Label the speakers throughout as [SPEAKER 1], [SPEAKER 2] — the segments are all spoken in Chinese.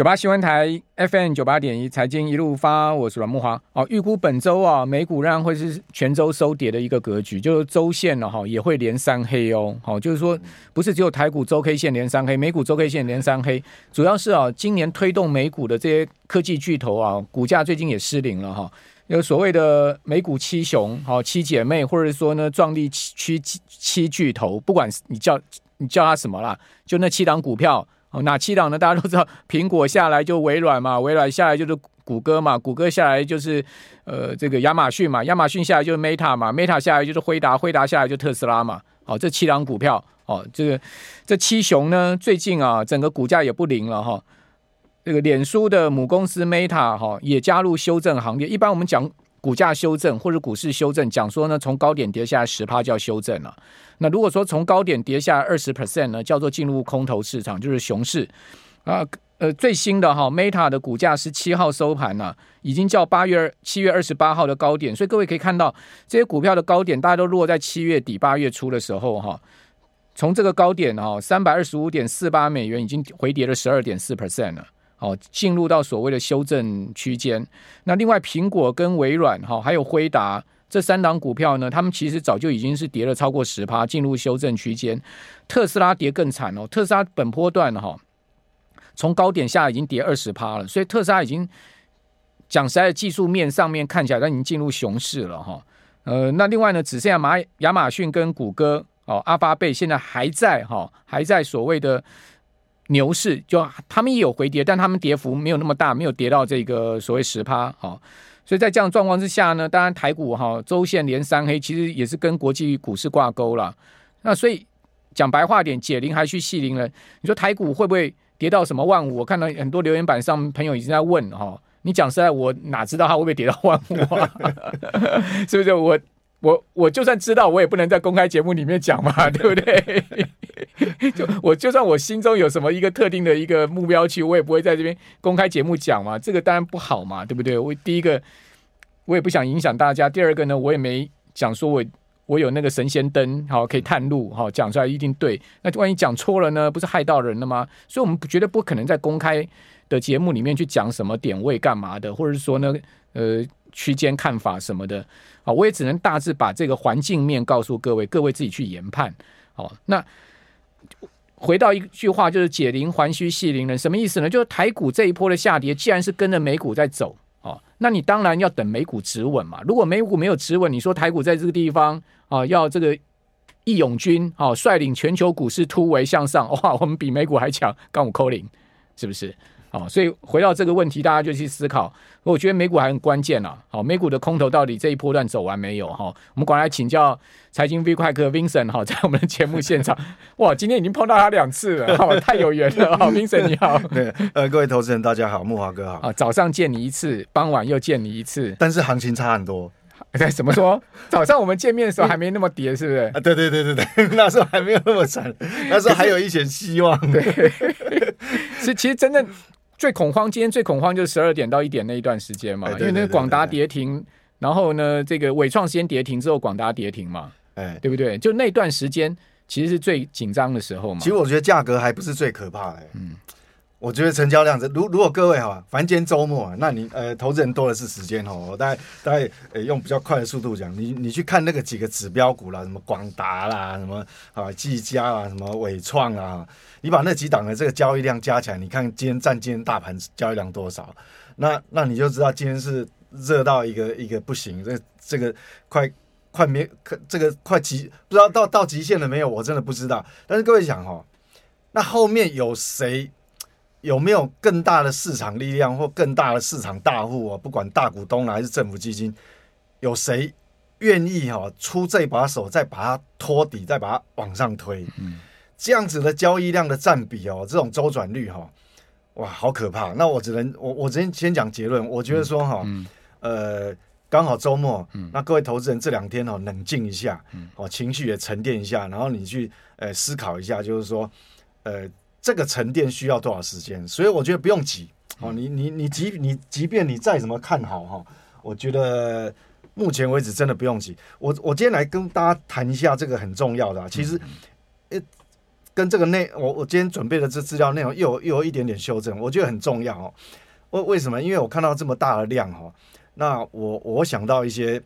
[SPEAKER 1] 九八新闻台 FM 九八点一财经一路发，我是阮慕华。哦，预估本周啊，美股仍然会是全周收跌的一个格局，就是周线呢哈也会连三黑哦。好，就是说不是只有台股周 K 线连三黑，美股周 K 线连三黑，主要是啊，今年推动美股的这些科技巨头啊，股价最近也失灵了哈。有所谓的美股七雄，好七姐妹，或者说呢壮丽七七七巨头，不管你叫你叫它什么啦，就那七档股票。哦，哪七档呢？大家都知道，苹果下来就微软嘛，微软下来就是谷歌嘛，谷歌下来就是呃这个亚马逊嘛，亚马逊下来就是 Meta 嘛，Meta 下来就是辉达，辉达下来就特斯拉嘛。哦，这七档股票，哦，这个这七雄呢，最近啊，整个股价也不灵了哈。这个脸书的母公司 Meta 哈也加入修正行列。一般我们讲。股价修正或者股市修正，讲说呢，从高点跌下来十趴叫修正了。那如果说从高点跌下二十 percent 呢，叫做进入空头市场，就是熊市啊。呃，最新的哈，Meta 的股价是七号收盘了，已经叫八月七月二十八号的高点，所以各位可以看到这些股票的高点，大家都落在七月底八月初的时候哈。从这个高点哈，三百二十五点四八美元已经回跌了十二点四 percent 了。哦，进入到所谓的修正区间。那另外，苹果跟微软哈，还有辉达这三档股票呢，他们其实早就已经是跌了超过十趴，进入修正区间。特斯拉跌更惨哦，特斯拉本波段哈，从高点下已经跌二十趴了，所以特斯拉已经讲实在，技术面上面看起来，它已经进入熊市了哈。呃，那另外呢，只剩下马亚马逊跟谷歌哦，阿发贝现在还在哈，还在所谓的。牛市就他们也有回跌，但他们跌幅没有那么大，没有跌到这个所谓十趴，好，所以在这样状况之下呢，当然台股哈周线连三黑，其实也是跟国际股市挂钩了。那所以讲白话点，解铃还须系铃人。你说台股会不会跌到什么万五？我看到很多留言板上朋友已经在问哈，你讲实在，我哪知道它会不会跌到万五啊？是不是我？我我就算知道，我也不能在公开节目里面讲嘛，对不对？就我就算我心中有什么一个特定的一个目标去，我也不会在这边公开节目讲嘛。这个当然不好嘛，对不对？我第一个我也不想影响大家，第二个呢，我也没讲说我我有那个神仙灯，好可以探路，好讲出来一定对。那万一讲错了呢，不是害到人了吗？所以我们绝对不可能在公开的节目里面去讲什么点位干嘛的，或者是说呢，呃。区间看法什么的，啊，我也只能大致把这个环境面告诉各位，各位自己去研判。好，那回到一句话，就是解铃还须系铃人，什么意思呢？就是台股这一波的下跌，既然是跟着美股在走，哦，那你当然要等美股止稳嘛。如果美股没有止稳，你说台股在这个地方啊，要这个义勇军啊，率领全球股市突围向上，哇，我们比美股还强，杠五扣零，是不是？好，所以回到这个问题，大家就去思考。我觉得美股还很关键啊。好，美股的空头到底这一波段走完没有？哈，我们赶来请教财经 V 快客 Vincent 哈，在我们的节目现场。哇，今天已经碰到他两次了，好，太有缘了。好，Vincent 你好。对，呃，各位投资人大家好，木华哥好。啊，早上见你一次，傍晚又见你一次，但是行情差很多。对，怎么说？早上我们见面的时候还没那么跌，是不是？啊，对对对对对，那时候还没有那么惨，那时候还有一些希望。对，是其实真正。最恐慌，今天最恐慌就是十二点到一点那一段时间嘛，因为那个广达跌停，然后呢，这个伟创先跌停之后，广达跌停嘛，哎，对不对？就那段时间其实是最紧张的时候嘛。其实我觉得价格还不是最可怕的，嗯，我觉得成交量，如如果各位哈，凡间周末，那你呃，投资人多的是时间哦，我大概大概呃用比较快的速度讲，你你去看那个几个指标股啦，什么广达啦，什么啊技嘉啦，什么伟创啊。你把那几档的这个交易量加起来，你看今天占今天大盘交易量多少？那那你就知道今天是热到一个一个不行，这这个快快没这个快极不知道到到极限了没有？我真的不知道。但是各位想哦，那后面有谁有没有更大的市场力量或更大的市场大户啊？不管大股东还是政府基金，有谁愿意哈出这把手，再把它托底，再把它往上推？嗯。这样子的交易量的占比哦，这种周转率哈，哇，好可怕！那我只能我我先先讲结论，我觉得说哈，嗯嗯、呃，刚好周末，嗯、那各位投资人这两天哦，冷静一下，哦，情绪也沉淀一下，然后你去呃思考一下，就是说，呃，这个沉淀需要多少时间？所以我觉得不用急哦，你你你即你即便你再怎么看好哈，我觉得目前为止真的不用急。我我今天来跟大家谈一下这个很重要的，其实，呃。
[SPEAKER 2] 跟这个内我我今天准备的这资料内容又有又有一点点修正，我觉得很重要哦。为为什么？因为我看到这么大的量哈，那我我想到一些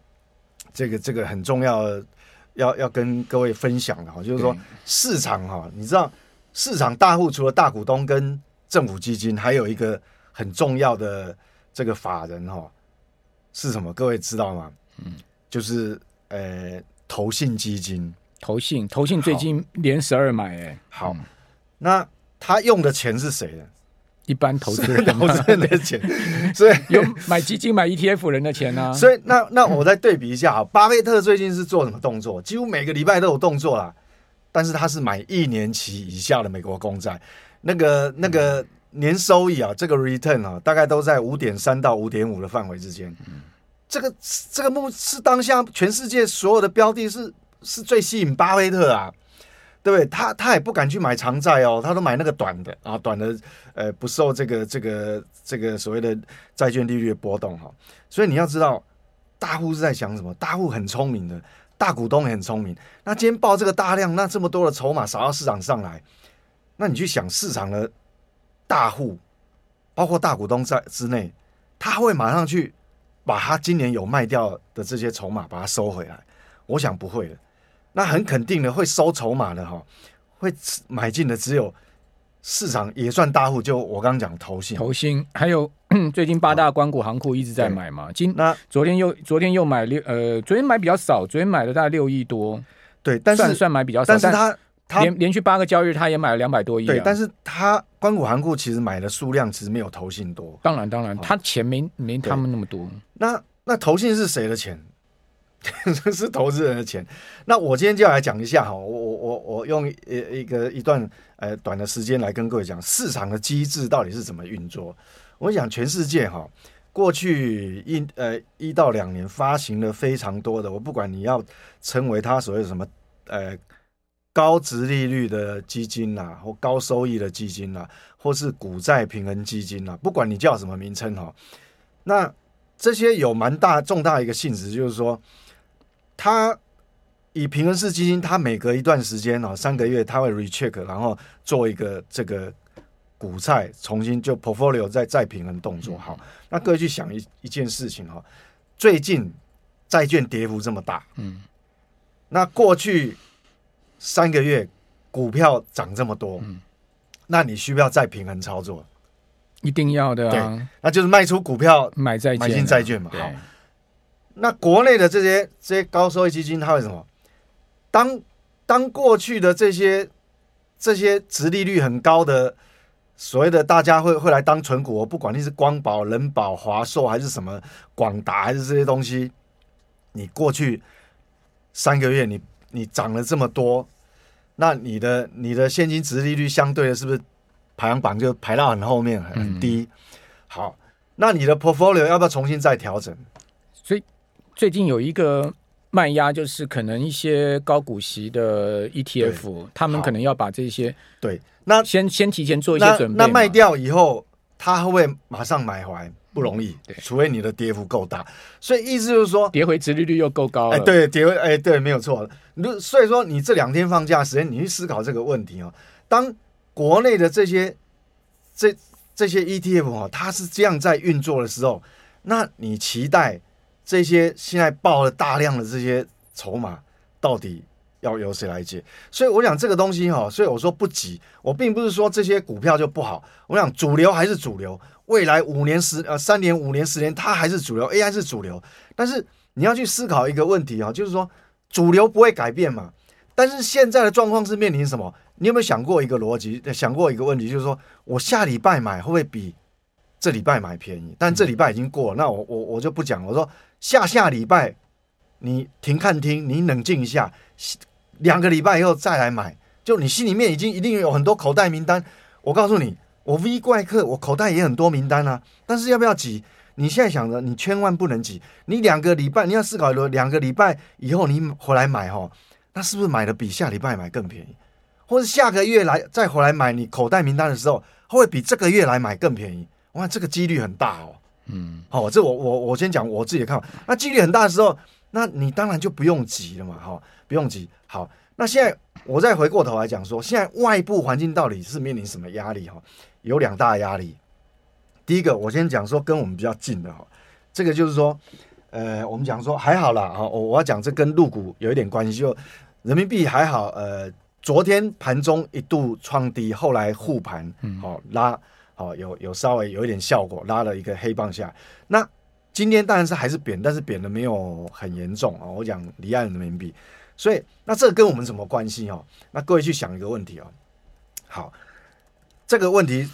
[SPEAKER 2] 这个这个很重要的要要跟各位分享的哈，就是说市场哈，你知道市场大户除了大股东跟政府基金，还有一个很重要的这个法人哈，是什么？各位知道吗？嗯，就是呃投信基金，
[SPEAKER 1] 投信投信最近连十二买哎，
[SPEAKER 2] 好，嗯、那他用的钱是谁的？
[SPEAKER 1] 一般投资人
[SPEAKER 2] 投资人的钱，所以
[SPEAKER 1] 有买基金、买 ETF 人的钱呢、啊。
[SPEAKER 2] 所以那那我再对比一下啊，巴菲特最近是做什么动作？几乎每个礼拜都有动作啦。但是他是买一年期以下的美国公债，那个那个年收益啊，这个 return 啊，大概都在五点三到五点五的范围之间。这个这个目是当下全世界所有的标的是是最吸引巴菲特啊。对不对？他他也不敢去买长债哦，他都买那个短的啊，短的呃不受这个这个这个所谓的债券利率的波动哈。所以你要知道，大户是在想什么？大户很聪明的，大股东也很聪明。那今天报这个大量，那这么多的筹码扫到市场上来，那你去想市场的大户，包括大股东在之内，他会马上去把他今年有卖掉的这些筹码把它收回来？我想不会的。那很肯定的会收筹码的哈，会买进的只有市场也算大户，就我刚刚讲投信，
[SPEAKER 1] 投信还有 最近八大关股行库一直在买嘛，今那昨天又昨天又买六呃，昨天买比较少，昨天买了大概六亿多，
[SPEAKER 2] 对，但是
[SPEAKER 1] 算算买比较少，
[SPEAKER 2] 但是他他
[SPEAKER 1] 连连续八个交易日他也买了两百多亿，
[SPEAKER 2] 对，但是他关股行库其实买的数量其实没有投信多，
[SPEAKER 1] 当然当然，他钱没没他们那么多，
[SPEAKER 2] 那那投信是谁的钱？这 是投资人的钱，那我今天就要来讲一下哈，我我我我用一一个一段呃短的时间来跟各位讲市场的机制到底是怎么运作。我想全世界哈，过去一呃一到两年发行了非常多的，我不管你要称为它所谓什么呃高值利率的基金呐，或高收益的基金呐，或是股债平衡基金呐，不管你叫什么名称哈，那这些有蛮大重大一个性质，就是说。他以平衡式基金，它每隔一段时间哦，三个月它会 recheck，然后做一个这个股债重新就 portfolio 再再平衡动作。好，那各位去想一一件事情哈，最近债券跌幅这么大，嗯，那过去三个月股票涨这么多，嗯，那你需不需要再平衡操作？
[SPEAKER 1] 一定要的
[SPEAKER 2] 啊，那就是卖出股票
[SPEAKER 1] 买债
[SPEAKER 2] 买进债券嘛，好。那国内的这些这些高收益基金，它为什么？当当过去的这些这些殖利率很高的所谓的大家会会来当存股，不管你是光宝、人保、华硕还是什么广达还是这些东西，你过去三个月你你涨了这么多，那你的你的现金殖利率相对的是不是排行榜就排到很后面很低？好，那你的 portfolio 要不要重新再调整？
[SPEAKER 1] 所以。最近有一个卖压，就是可能一些高股息的 ETF，他们可能要把这些
[SPEAKER 2] 对，那
[SPEAKER 1] 先先提前做一些准备。
[SPEAKER 2] 那卖掉以后，他会不会马上买回来？不容易，对，除非你的跌幅够大。所以意思就是说，
[SPEAKER 1] 跌回殖利率又够高。
[SPEAKER 2] 哎，对，跌回哎，对，没有错。所以说，你这两天放假时间，你去思考这个问题哦。当国内的这些这这些 ETF 哦，它是这样在运作的时候，那你期待？这些现在爆了大量的这些筹码，到底要由谁来接？所以我想这个东西哈，所以我说不急。我并不是说这些股票就不好，我想主流还是主流，未来五年十呃三年五年十年它还是主流，AI 是主流。但是你要去思考一个问题啊，就是说主流不会改变嘛。但是现在的状况是面临什么？你有没有想过一个逻辑？想过一个问题，就是说我下礼拜买会不会比这礼拜买便宜？但这礼拜已经过了，那我我我就不讲。我说。下下礼拜，你停看听，你冷静一下，两个礼拜以后再来买。就你心里面已经一定有很多口袋名单。我告诉你，我 V 怪客，我口袋也很多名单啊。但是要不要急？你现在想着，你千万不能急。你两个礼拜，你要思考说，两个礼拜以后你回来买哦，那是不是买的比下礼拜买更便宜？或者下个月来再回来买，你口袋名单的时候，会比这个月来买更便宜？哇，这个几率很大哦。嗯，好，这我我我先讲我自己的看法。那几率很大的时候，那你当然就不用急了嘛，哈，不用急。好，那现在我再回过头来讲说，现在外部环境到底是面临什么压力哈？有两大压力。第一个，我先讲说跟我们比较近的哈，这个就是说，呃，我们讲说还好啦。哈，我我要讲这跟陆股有一点关系，就人民币还好，呃，昨天盘中一度创低，后来护盘，好拉，好有有稍微有一点效果，拉了一个黑棒下来。那今天当然是还是贬，但是贬的没有很严重啊。我讲离岸人民币，所以那这跟我们什么关系哦？那各位去想一个问题哦。好，这个问题。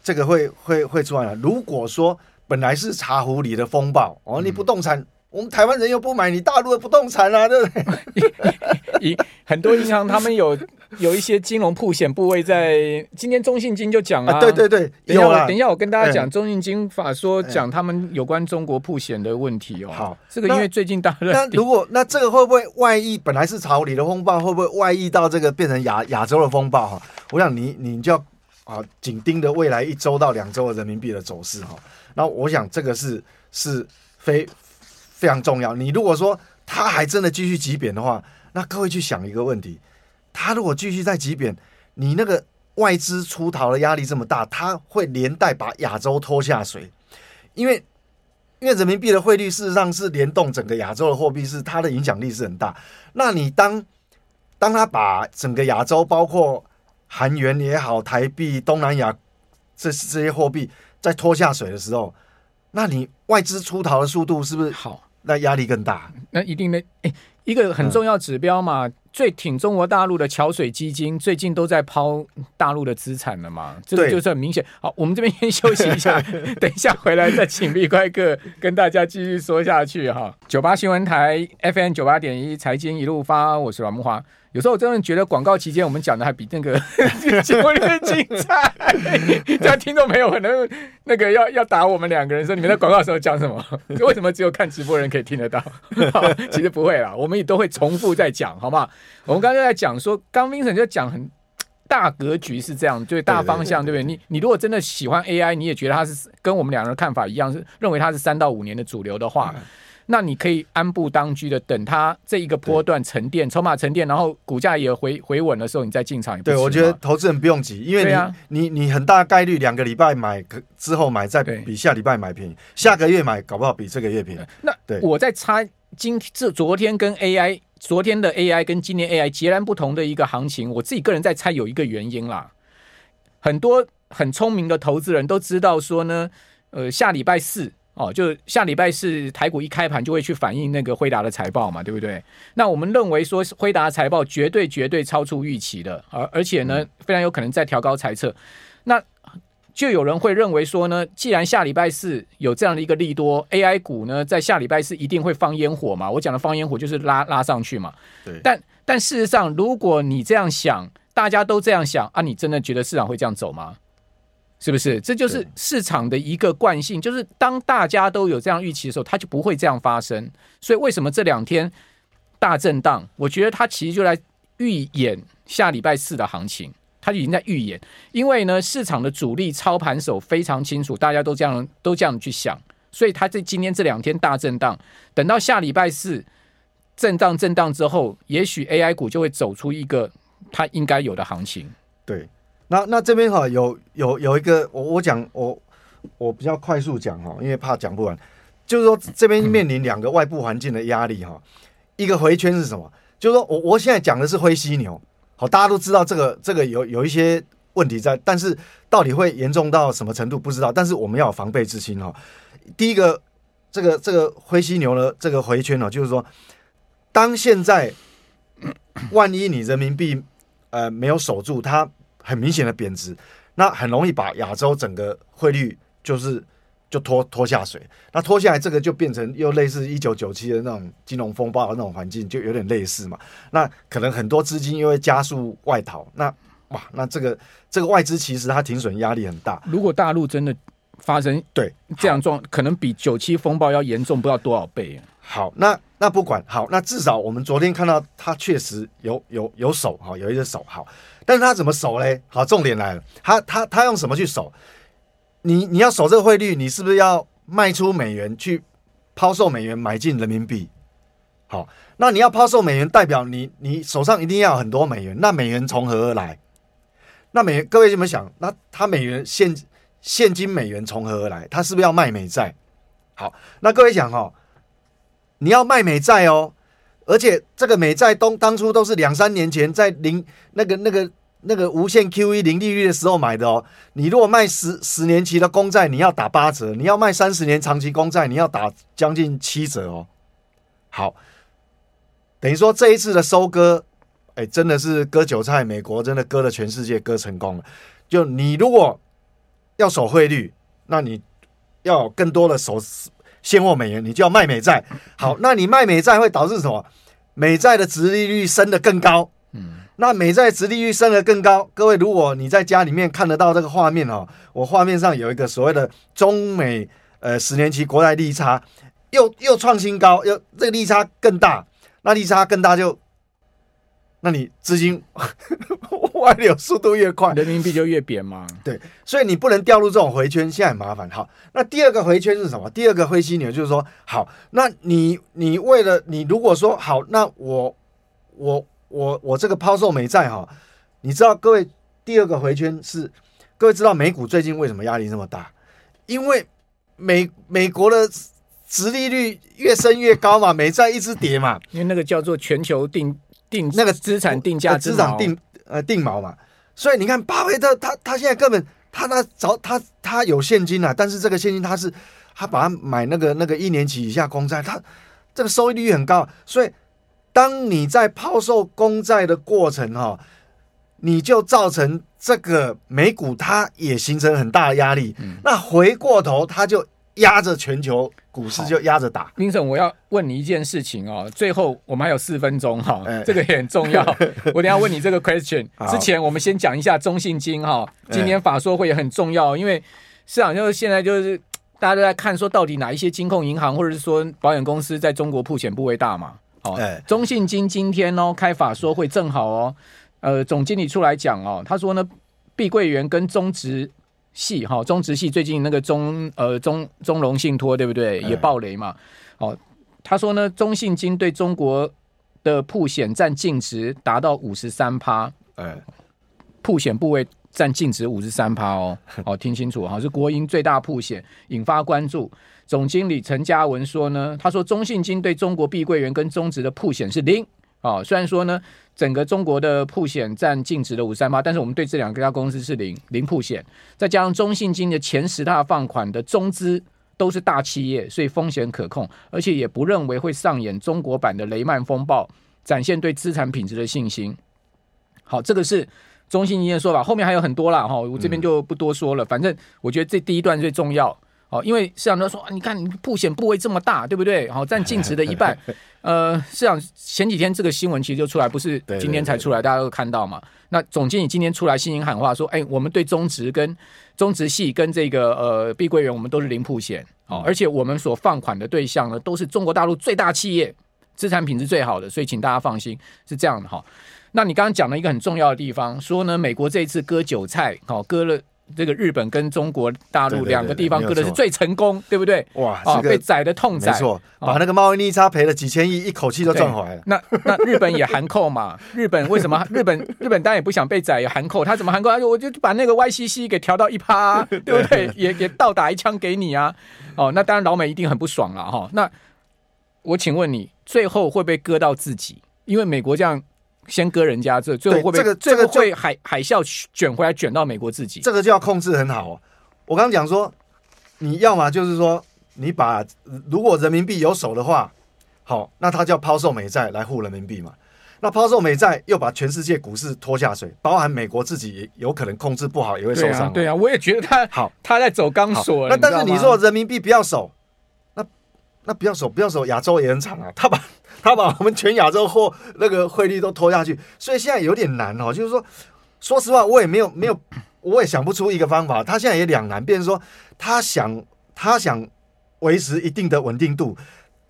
[SPEAKER 2] 这个会会会出来了。如果说本来是茶壶里的风暴哦，你不动产，嗯、我们台湾人又不买你大陆的不动产啊，对不对？
[SPEAKER 1] 很多银行他们有 有一些金融曝险部位在 今天中信金就讲了、啊，
[SPEAKER 2] 对对对，
[SPEAKER 1] 等一下等一下我跟大家讲、欸、中信金法说讲他们有关中国曝险的问题哦。好，这个因为最近大热，
[SPEAKER 2] 那如果那这个会不会外溢？本来是茶壶里的风暴，会不会外溢到这个变成亚亚洲的风暴？哈，我想你你就要。啊，紧盯着未来一周到两周的人民币的走势哈。那我想这个是是非非常重要。你如果说它还真的继续急贬的话，那各位去想一个问题：它如果继续在急贬，你那个外资出逃的压力这么大，它会连带把亚洲拖下水。因为因为人民币的汇率事实上是联动整个亚洲的货币，是它的影响力是很大。那你当当它把整个亚洲包括韩元也好，台币、东南亚这这些货币在拖下水的时候，那你外资出逃的速度是不是好？那压力更大。
[SPEAKER 1] 那一定的，哎，一个很重要指标嘛，嗯、最挺中国大陆的桥水基金最近都在抛大陆的资产了嘛，这个就是很明显。好，我们这边先休息一下，等一下回来再请立快哥 跟大家继续说下去哈。九八新闻台 FM 九八点一财经一路发，我是阮慕驊。有时候我真的觉得广告期间我们讲的还比那个 节目更精彩，这样听众朋友可能那个要要打我们两个人说，你们在广告的时候讲什么？为什么只有看直播人可以听得到？其实不会啦，我们也都会重复在讲，好不好？我们刚才在讲说，刚 Vincent 就讲很大格局是这样，就是大方向，对不对？你你如果真的喜欢 AI，你也觉得它是跟我们两个人的看法一样，是认为它是三到五年的主流的话。那你可以安步当居的等它这一个波段沉淀，筹码沉淀，然后股价也回回稳的时候，你再进场。
[SPEAKER 2] 对，我觉得投资人不用急，因为你、啊、你你很大概率两个礼拜买之后买，再比下礼拜买便宜，下个月买搞不好比这个月便宜。
[SPEAKER 1] 那对，我在猜今这昨天跟 AI，昨天的 AI 跟今年 AI 截然不同的一个行情，我自己个人在猜有一个原因啦。很多很聪明的投资人都知道说呢，呃，下礼拜四。哦，就下礼拜四台股一开盘就会去反映那个辉达的财报嘛，对不对？那我们认为说辉达的财报绝对绝对超出预期的，而而且呢，非常有可能再调高猜测。那就有人会认为说呢，既然下礼拜四有这样的一个利多，AI 股呢在下礼拜四一定会放烟火嘛？我讲的放烟火就是拉拉上去嘛。对。但但事实上，如果你这样想，大家都这样想啊，你真的觉得市场会这样走吗？是不是？这就是市场的一个惯性，就是当大家都有这样预期的时候，它就不会这样发生。所以为什么这两天大震荡？我觉得它其实就来预演下礼拜四的行情，它就已经在预演。因为呢，市场的主力操盘手非常清楚，大家都这样都这样去想，所以它这今天这两天大震荡，等到下礼拜四震荡震荡之后，也许 AI 股就会走出一个它应该有的行情。
[SPEAKER 2] 对。那那这边哈有有有一个我我讲我我比较快速讲哈，因为怕讲不完。就是说这边面临两个外部环境的压力哈，一个回圈是什么？就是说我我现在讲的是灰犀牛，好，大家都知道这个这个有有一些问题在，但是到底会严重到什么程度不知道，但是我们要有防备之心哈。第一个这个这个灰犀牛的这个回圈呢，就是说当现在万一你人民币呃没有守住它。很明显的贬值，那很容易把亚洲整个汇率就是就拖拖下水。那拖下来，这个就变成又类似一九九七的那种金融风暴的那种环境，就有点类似嘛。那可能很多资金又会加速外逃。那哇，那这个这个外资其实它停损压力很大。
[SPEAKER 1] 如果大陆真的发生对这样状，可能比九七风暴要严重不知道多少倍。
[SPEAKER 2] 好，那那不管好，那至少我们昨天看到它确实有有有手哈，有一只手好。但是他怎么守嘞？好，重点来了，他他他用什么去守？你你要守这个汇率，你是不是要卖出美元去抛售美元，买进人民币？好，那你要抛售美元，代表你你手上一定要有很多美元。那美元从何而来？那美元各位怎么想？那他美元现现金美元从何而来？他是不是要卖美债？好，那各位想哦，你要卖美债哦，而且这个美债东当初都是两三年前在零那个那个那个无限 QE 零利率的时候买的哦。你如果卖十十年期的公债，你要打八折；你要卖三十年长期公债，你要打将近七折哦。好，等于说这一次的收割，哎，真的是割韭菜，美国真的割了全世界，割成功了。就你如果要守汇率，那你。要更多的守现货美元，你就要卖美债。好，那你卖美债会导致什么？美债的殖利率升得更高。嗯，那美债殖利率升得更高，各位，如果你在家里面看得到这个画面哦，我画面上有一个所谓的中美呃十年期国债利差，又又创新高，又这个利差更大，那利差更大就。那你资金 外流速度越快，
[SPEAKER 1] 人民币就越贬嘛。
[SPEAKER 2] 对，所以你不能掉入这种回圈，现在很麻烦。好，那第二个回圈是什么？第二个灰犀牛就是说，好，那你你为了你如果说好，那我我我我这个抛售美债哈，你知道各位第二个回圈是各位知道美股最近为什么压力这么大？因为美美国的殖利率越升越高嘛，美债一直跌嘛，
[SPEAKER 1] 因为那个叫做全球定。定那个资产定价
[SPEAKER 2] 资产定呃定锚嘛，所以你看巴菲特他他现在根本他那找他他有现金啊，但是这个现金他是他把它买那个那个一年期以下公债，他这个收益率很高，所以当你在抛售公债的过程哈、哦，你就造成这个美股它也形成很大的压力，嗯、那回过头它就。压着全球股市就压着打。
[SPEAKER 1] 明总，我要问你一件事情哦。最后我们还有四分钟哈，这个也很重要。我等下问你这个 question 之前，我们先讲一下中信金哈。今年法说会也很重要，因为市场就是现在就是大家都在看说，到底哪一些金控银行或者是说保险公司在中国铺险部位大嘛？哦，中信金今天哦开法说会正好哦，呃，总经理出来讲哦，他说呢，碧桂园跟中植。系哈，中植系最近那个中呃中中融信托对不对？也爆雷嘛。哦，他说呢，中信金对中国的曝险占净值达到五十三趴，哎，曝险部位占净值五十三趴哦。好，听清楚哈，是国营最大曝险，引发关注。总经理陈嘉文说呢，他说中信金对中国碧桂园跟中植的曝险是零。啊，虽然说呢，整个中国的铺险占净值的五三八，但是我们对这两家公司是零零铺险，再加上中信金的前十大放款的中资都是大企业，所以风险可控，而且也不认为会上演中国版的雷曼风暴，展现对资产品质的信心。好，这个是中信金的说法，后面还有很多啦，哈，我这边就不多说了，反正我觉得这第一段最重要。哦，因为市场都说，你看你曝险部位这么大，对不对？好，占净值的一半。呃，市场前几天这个新闻其实就出来，不是今天才出来，大家都看到嘛。那总经理今天出来信心喊话说，哎，我们对中植跟中植系跟这个呃碧桂园，我们都是零铺险。哦，而且我们所放款的对象呢，都是中国大陆最大企业，资产品质最好的，所以请大家放心，是这样的哈。那你刚刚讲了一个很重要的地方，说呢，美国这一次割韭菜，好割了。这个日本跟中国大陆两个地方割的是最成功，对不对？哇，啊，被宰的痛宰，
[SPEAKER 2] 没错，把那个贸易逆差赔了几千亿，一口气都赚回来了。
[SPEAKER 1] 那那日本也含扣嘛？日本为什么？日本日本当然也不想被宰，也含扣。他怎么含扣？我就把那个 YCC 给调到一趴，对不对？也也倒打一枪给你啊！哦，那当然老美一定很不爽了哈。那我请问你，最后会不会割到自己？因为美国这样。先割人家这，最后会不会这个这个会海海啸卷回来卷到美国自己？
[SPEAKER 2] 这个就要控制很好哦。我刚刚讲说，你要么就是说，你把如果人民币有手的话，好，那他就要抛售美债来护人民币嘛。那抛售美债又把全世界股市拖下水，包含美国自己也有可能控制不好，也会受伤。对啊，
[SPEAKER 1] 对啊，我也觉得他好，他在走钢索。
[SPEAKER 2] 那但是你说人民币不要守，那那不要守，不要守，亚洲也很惨啊。他把。他把我们全亚洲货那个汇率都拖下去，所以现在有点难哦。就是说，说实话，我也没有没有，我也想不出一个方法。他现在也两难，变成说他想他想维持一定的稳定度，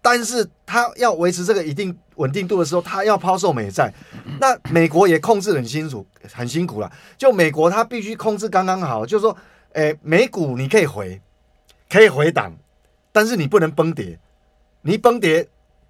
[SPEAKER 2] 但是他要维持这个一定稳定度的时候，他要抛售美债。那美国也控制很清楚，很辛苦了。就美国，他必须控制刚刚好，就是说，诶，美股你可以回，可以回档，但是你不能崩跌，你崩跌。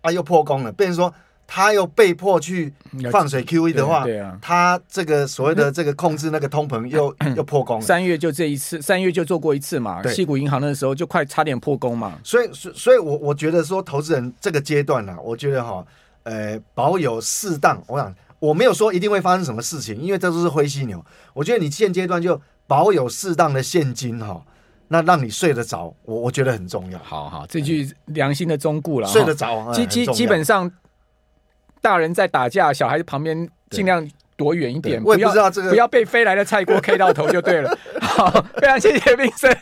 [SPEAKER 2] 啊又破功了，变成说他又被迫去放水 QE 的话，
[SPEAKER 1] 对啊，
[SPEAKER 2] 他这个所谓的这个控制那个通膨又 又破功了。
[SPEAKER 1] 三月就这一次，三月就做过一次嘛，西谷银行那时候就快差点破功嘛。
[SPEAKER 2] 所以，所所以我我觉得说，投资人这个阶段呢、啊，我觉得哈，呃，保有适当，我想我没有说一定会发生什么事情，因为这都是灰犀牛。我觉得你现阶段就保有适当的现金哈。那让你睡得着，我我觉得很重要。
[SPEAKER 1] 好好，这句良心的忠告了。
[SPEAKER 2] 睡得着，
[SPEAKER 1] 基基基本上，大人在打架，小孩子旁边尽量躲远一
[SPEAKER 2] 点，不知道这个，
[SPEAKER 1] 不要被飞来的菜锅 K 到头就对了。好，非常谢谢 Vincent